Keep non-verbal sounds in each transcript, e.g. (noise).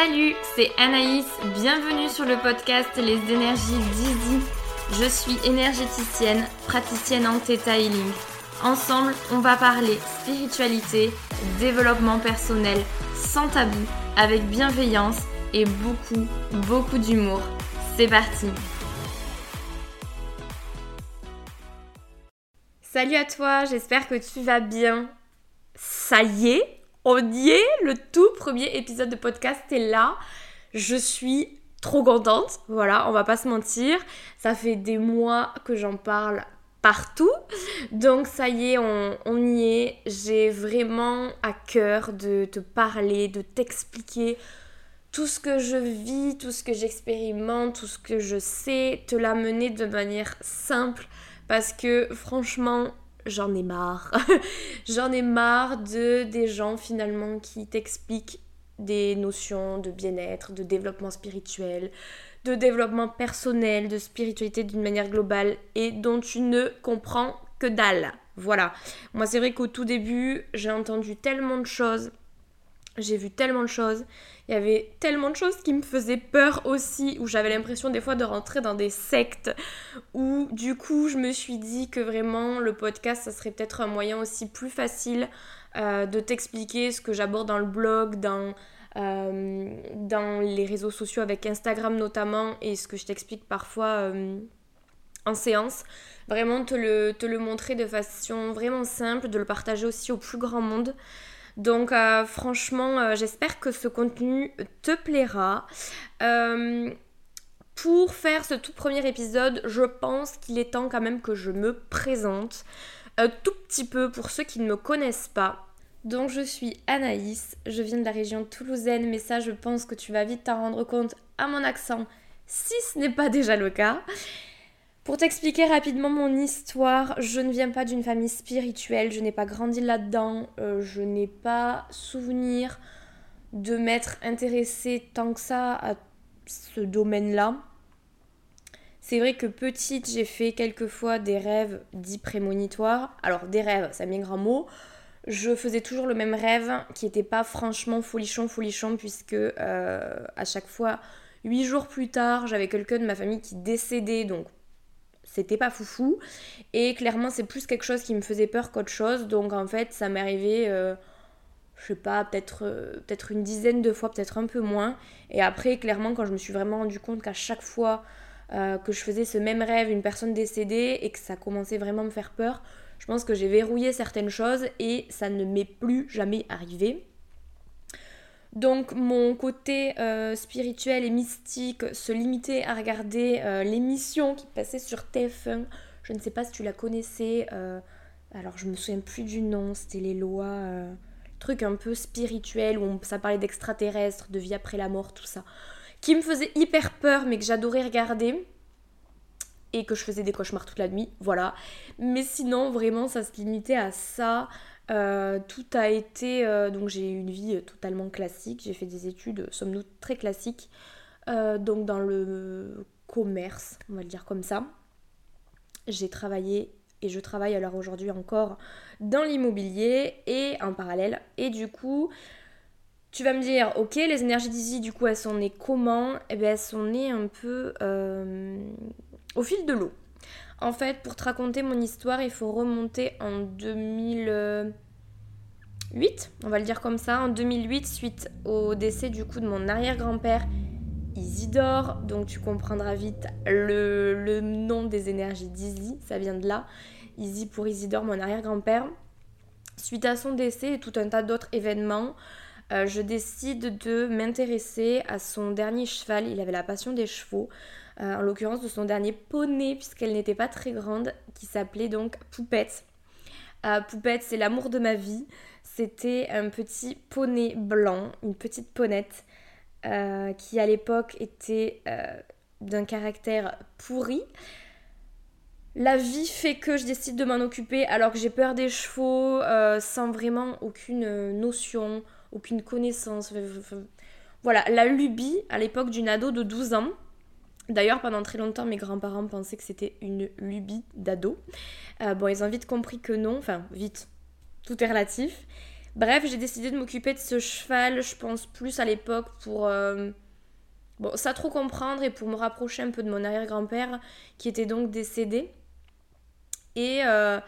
Salut, c'est Anaïs, bienvenue sur le podcast Les énergies d'Easy. Je suis énergéticienne, praticienne en Theta Healing. Ensemble, on va parler spiritualité, développement personnel, sans tabou, avec bienveillance et beaucoup, beaucoup d'humour. C'est parti Salut à toi, j'espère que tu vas bien. Ça y est, on y est, le tout premier épisode de podcast est là. Je suis trop contente, voilà, on va pas se mentir. Ça fait des mois que j'en parle partout. Donc ça y est, on, y est. J'ai vraiment à cœur de te parler, de t'expliquer tout ce que je vis, tout ce que j'expérimente, tout ce que je sais, te l'amener de manière simple parce que franchement, j'en ai marre. (laughs) j'en ai marre de des gens finalement qui t'expliquent des notions de bien-être, de développement spirituel, de développement personnel, de spiritualité d'une manière globale et dont tu ne comprends que dalle. Voilà. Moi, c'est vrai qu'au tout début, j'ai entendu tellement de choses j'ai vu tellement de choses. Il y avait tellement de choses qui me faisaient peur aussi, où j'avais l'impression des fois de rentrer dans des sectes, où du coup je me suis dit que vraiment le podcast, ça serait peut-être un moyen aussi plus facile euh, de t'expliquer ce que j'aborde dans le blog, dans, euh, dans les réseaux sociaux avec Instagram notamment, et ce que je t'explique parfois euh, en séance. Vraiment te le, te le montrer de façon vraiment simple, de le partager aussi au plus grand monde. Donc euh, franchement, euh, j'espère que ce contenu te plaira. Euh, pour faire ce tout premier épisode, je pense qu'il est temps quand même que je me présente un tout petit peu pour ceux qui ne me connaissent pas. Donc je suis Anaïs, je viens de la région toulousaine, mais ça je pense que tu vas vite t'en rendre compte à mon accent si ce n'est pas déjà le cas. Pour t'expliquer rapidement mon histoire, je ne viens pas d'une famille spirituelle, je n'ai pas grandi là-dedans, euh, je n'ai pas souvenir de m'être intéressée tant que ça à ce domaine-là. C'est vrai que petite, j'ai fait quelquefois des rêves dits prémonitoires. Alors des rêves, ça un grand mot. Je faisais toujours le même rêve qui n'était pas franchement folichon, folichon, puisque euh, à chaque fois, huit jours plus tard, j'avais quelqu'un de ma famille qui décédait, donc c'était pas foufou. Et clairement, c'est plus quelque chose qui me faisait peur qu'autre chose. Donc en fait, ça m'est arrivé, euh, je sais pas, peut-être euh, peut-être une dizaine de fois, peut-être un peu moins. Et après, clairement, quand je me suis vraiment rendu compte qu'à chaque fois euh, que je faisais ce même rêve, une personne décédée, et que ça commençait vraiment à me faire peur, je pense que j'ai verrouillé certaines choses et ça ne m'est plus jamais arrivé. Donc mon côté euh, spirituel et mystique se limitait à regarder euh, l'émission qui passait sur TF1. Je ne sais pas si tu la connaissais. Euh, alors je me souviens plus du nom. C'était les lois, truc un peu spirituel où ça parlait d'extraterrestres, de vie après la mort, tout ça, qui me faisait hyper peur, mais que j'adorais regarder et que je faisais des cauchemars toute la nuit. Voilà. Mais sinon vraiment ça se limitait à ça. Euh, tout a été. Euh, donc, j'ai eu une vie euh, totalement classique. J'ai fait des études, somme toute, très classiques. donc, dans le commerce, on va le dire comme ça. J'ai travaillé et je travaille alors aujourd'hui encore dans l'immobilier et en parallèle. Et du coup, tu vas me dire, ok, les énergies d'Easy, du coup, elles sont nées comment? Eh bien, elles sont nées un peu au fil de l'eau. En fait, pour te raconter mon histoire, il faut remonter en 2008, on va le dire comme ça, en 2008, suite au décès du coup de mon arrière-grand-père Isidore. Donc tu comprendras vite le, nom des énergies d'Izzy, ça vient de là. Izzy pour Isidore, mon arrière-grand-père. Suite à son décès et tout un tas d'autres événements, euh, je décide de m'intéresser à son dernier cheval. Il avait la passion des chevaux. Euh, en l'occurrence de son dernier poney, puisqu'elle n'était pas très grande, qui s'appelait donc Poupette. Euh, Poupette, c'est l'amour de ma vie. C'était un petit poney blanc, une petite ponette, euh, qui à l'époque était d'un caractère pourri. La vie fait que je décide de m'en occuper alors que j'ai peur des chevaux, sans vraiment aucune notion, aucune connaissance. Voilà, la lubie à l'époque d'une ado de 12 ans. D'ailleurs, pendant très longtemps, mes grands-parents pensaient que c'était une lubie d'ado. Euh, bon, ils ont vite compris que non, enfin, vite, tout est relatif. Bref, j'ai décidé de m'occuper de ce cheval, je pense plus à l'époque pour... Euh, bon, ça trop comprendre et pour me rapprocher un peu de mon arrière-grand-père qui était donc décédé. Et, euh,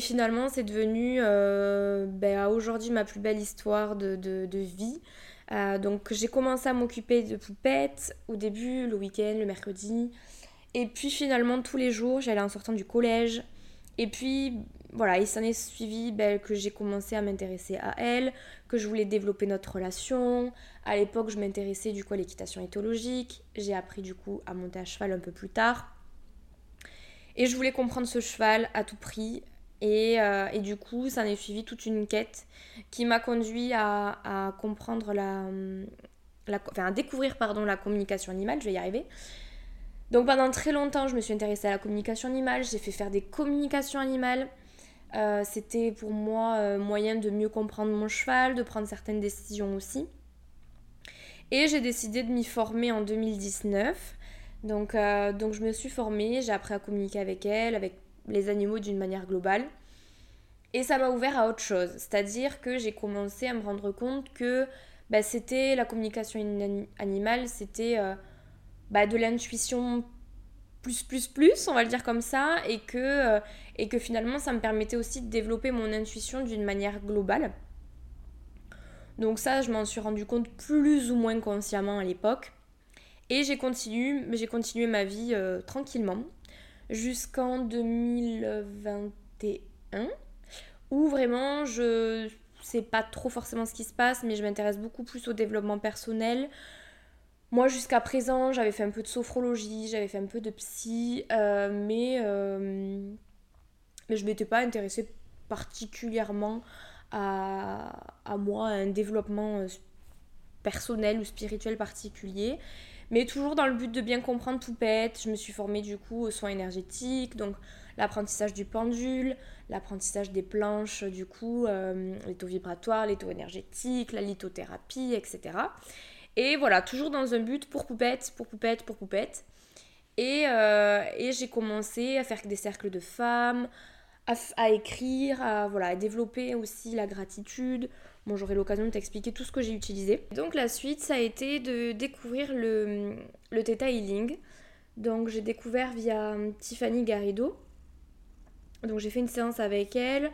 finalement, c'est devenu ben, aujourd'hui ma plus belle histoire de, vie. Donc j'ai commencé à m'occuper de poupettes au début, le week-end, le mercredi. Et puis finalement, tous les jours, j'allais en sortant du collège. Et puis, voilà, il s'en est suivi ben, que j'ai commencé à m'intéresser à elle, que je voulais développer notre relation. À l'époque, je m'intéressais du coup à l'équitation éthologique. J'ai appris du coup à monter à cheval un peu plus tard. Et je voulais comprendre ce cheval à tout prix. Et, euh, et du coup, ça en est suivi toute une quête qui m'a conduit à, comprendre la, Enfin, à découvrir pardon, la communication animale, je vais y arriver. Donc pendant très longtemps, je me suis intéressée à la communication animale. J'ai fait faire des communications animales. Euh, c'était pour moi euh, moyen de mieux comprendre mon cheval, de prendre certaines décisions aussi. Et j'ai décidé de m'y former en 2019. Donc, euh, donc je me suis formée, j'ai appris à communiquer avec elle, avec les animaux d'une manière globale. Et ça m'a ouvert à autre chose. C'est-à-dire que j'ai commencé à me rendre compte que bah, c'était la communication animale, c'était bah, de l'intuition plus plus plus, on va le dire comme ça, et que, euh, et que finalement ça me permettait aussi de développer mon intuition d'une manière globale. Donc ça, je m'en suis rendu compte plus ou moins consciemment à l'époque. Et j'ai continué, continué ma vie euh, tranquillement jusqu'en 2021, où vraiment je sais pas trop forcément ce qui se passe, mais je m'intéresse beaucoup plus au développement personnel, moi, jusqu'à présent, j'avais fait un peu de sophrologie, j'avais fait un peu de psy, euh, mais, euh, mais je m'étais pas intéressée particulièrement à, à, moi, à un développement euh, personnel ou spirituel particulier. Mais toujours dans le but de bien comprendre tout pète, je me suis formée du coup aux soins énergétiques, donc l'apprentissage du pendule, l'apprentissage des planches, du coup, les taux vibratoires, les taux énergétiques, la lithothérapie, etc. Et voilà, toujours dans un but pour poupette, pour poupette, pour poupette. Et, euh, et j'ai commencé à faire des cercles de femmes, à, écrire, à, voilà, à développer aussi la gratitude. Bon, j'aurai l'occasion de t'expliquer tout ce que j'ai utilisé. Donc la suite, ça a été de découvrir le, le Theta Healing. Donc j'ai découvert via Tiffany Garrido. Donc j'ai fait une séance avec elle.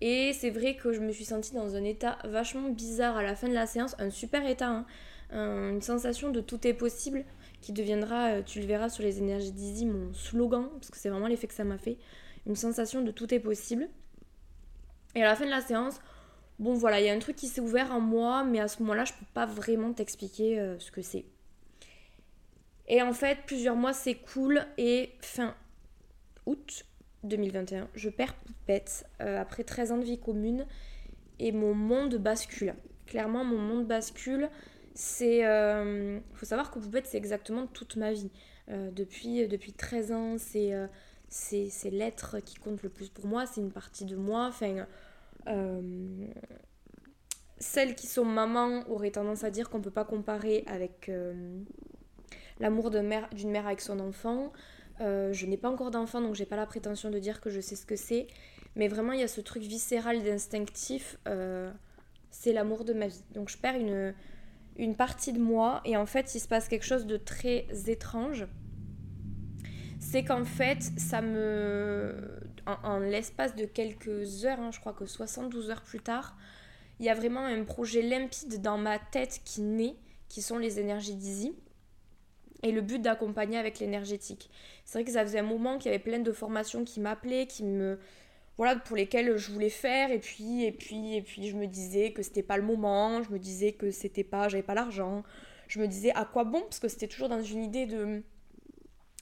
Et c'est vrai que je me suis sentie dans un état vachement bizarre à la fin de la séance. Un super état, hein une sensation de tout est possible qui deviendra, euh, tu le verras sur les énergies d'Easy, mon slogan, parce que c'est vraiment l'effet que ça m'a fait, une sensation de tout est possible. Et à la fin de la séance, bon voilà, il y a un truc qui s'est ouvert en moi, mais à ce moment-là, je peux pas vraiment t'expliquer euh, ce que c'est. Et en fait, plusieurs mois s'écoulent et fin août 2021, je perds Poupette euh, après 13 ans de vie commune et mon monde bascule. Clairement, mon monde bascule. C'est. Euh, faut savoir que Poupette, c'est exactement toute ma vie. Depuis, depuis 13 ans, c'est, c'est, l'être qui compte le plus pour moi, c'est une partie de moi. Enfin. Celles qui sont mamans auraient tendance à dire qu'on ne peut pas comparer avec l'amour d'une mère, mère avec son enfant. je n'ai pas encore d'enfant, donc j'ai pas la prétention de dire que je sais ce que c'est. Mais vraiment, il y a ce truc viscéral d'instinctif. c'est l'amour de ma vie. Donc je perds une, une partie de moi et en fait il se passe quelque chose de très étrange. C'est qu'en fait ça me... En, l'espace de quelques heures, hein, je crois que 72 heures plus tard, il y a vraiment un projet limpide dans ma tête qui naît, qui sont les énergies d'Easy. Et le but d'accompagner avec l'énergétique. C'est vrai que ça faisait un moment qu'il y avait plein de formations qui m'appelaient, qui me, voilà pour lesquels je voulais faire et puis et puis et puis je me disais que c'était pas le moment, je me disais que c'était pas j'avais pas l'argent, je me disais à quoi bon parce que c'était toujours dans une idée de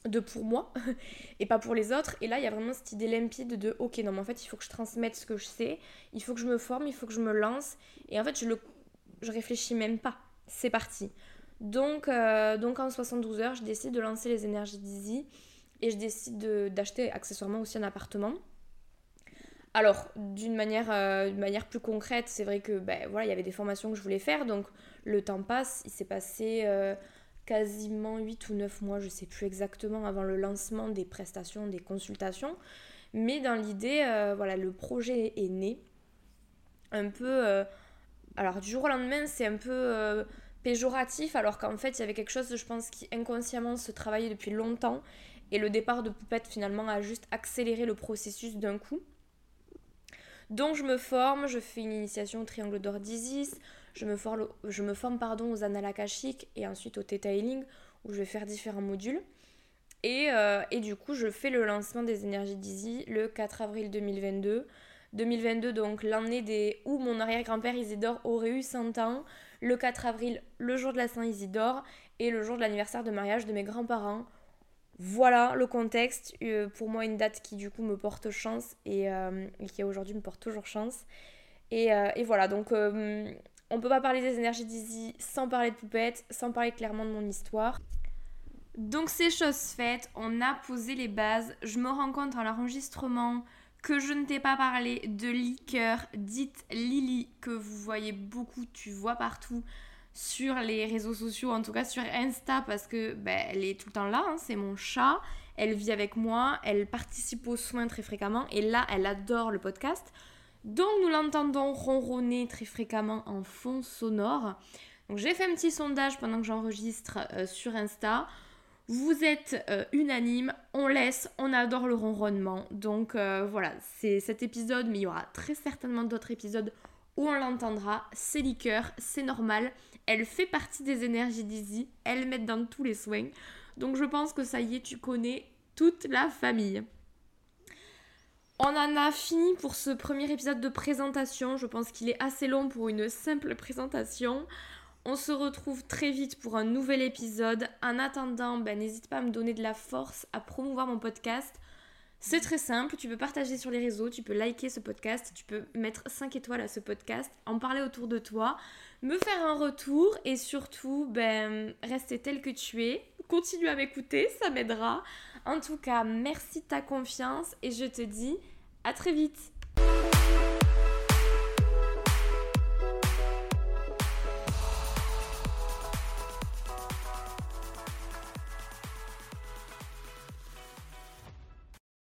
de pour moi (laughs) et pas pour les autres et là il y a vraiment cette idée limpide de OK non mais en fait il faut que je transmette ce que je sais, il faut que je me forme, il faut que je me lance et en fait je le je réfléchis même pas. C'est parti. Donc, euh, donc en 72 heures, je décide de lancer les énergies d'Easy et je décide d'acheter accessoirement aussi un appartement. Alors, d'une manière, euh, manière plus concrète, c'est vrai que ben, voilà, il y avait des formations que je voulais faire, donc le temps passe, il s'est passé euh, quasiment 8 ou 9 mois, je ne sais plus exactement, avant le lancement des prestations, des consultations. Mais dans l'idée, euh, voilà, le projet est né. un peu... alors du jour au lendemain, c'est un peu péjoratif, alors qu'en fait, il y avait quelque chose, je pense, qui inconsciemment se travaillait depuis longtemps. Et le départ de Poupette, finalement, a juste accéléré le processus d'un coup. Donc je me forme, je fais une initiation au triangle d'or d'Isis, je me forme, pardon, aux annales akashiques et ensuite au Theta Healing où je vais faire différents modules. Et, euh, et du coup, je fais le lancement des énergies d'Isis le 4 avril 2022. 2022, donc l'année des... où mon arrière-grand-père Isidore aurait eu 100 ans, le 4 avril, le jour de la Saint-Isidore, et le jour de l'anniversaire de mariage de mes grands-parents. Voilà le contexte, euh, pour moi une date qui du coup me porte chance et, euh, qui aujourd'hui me porte toujours chance. Et, et voilà, donc on peut pas parler des énergies d'Izzy sans parler de poupette, sans parler clairement de mon histoire. Donc ces choses faites, on a posé les bases, je me rends compte en l'enregistrement que je ne t'ai pas parlé de liqueur dite Lily que vous voyez beaucoup, tu vois partout sur les réseaux sociaux, en tout cas sur Insta, parce que ben, elle est tout le temps là, hein, c'est mon chat, elle vit avec moi, elle participe aux soins très fréquemment, et là, elle adore le podcast. Donc nous l'entendons ronronner très fréquemment en fond sonore. Donc j'ai fait un petit sondage pendant que j'enregistre euh, sur Insta. Vous êtes euh, unanime, on laisse, on adore le ronronnement. Donc euh, voilà, c'est cet épisode, mais il y aura très certainement d'autres épisodes où on l'entendra. C'est liqueur, c'est normal. Elle fait partie des énergies d'Izzy, elle met dans tous les soins. Donc je pense que ça y est, tu connais toute la famille. On en a fini pour ce premier épisode de présentation. Je pense qu'il est assez long pour une simple présentation. On se retrouve très vite pour un nouvel épisode. En attendant, ben, n'hésite pas à me donner de la force à promouvoir mon podcast. C'est très simple, tu peux partager sur les réseaux, tu peux liker ce podcast, tu peux mettre 5 étoiles à ce podcast, en parler autour de toi, me faire un retour et surtout, ben, rester tel que tu es. Continue à m'écouter, ça m'aidera. En tout cas, merci de ta confiance et je te dis à très vite.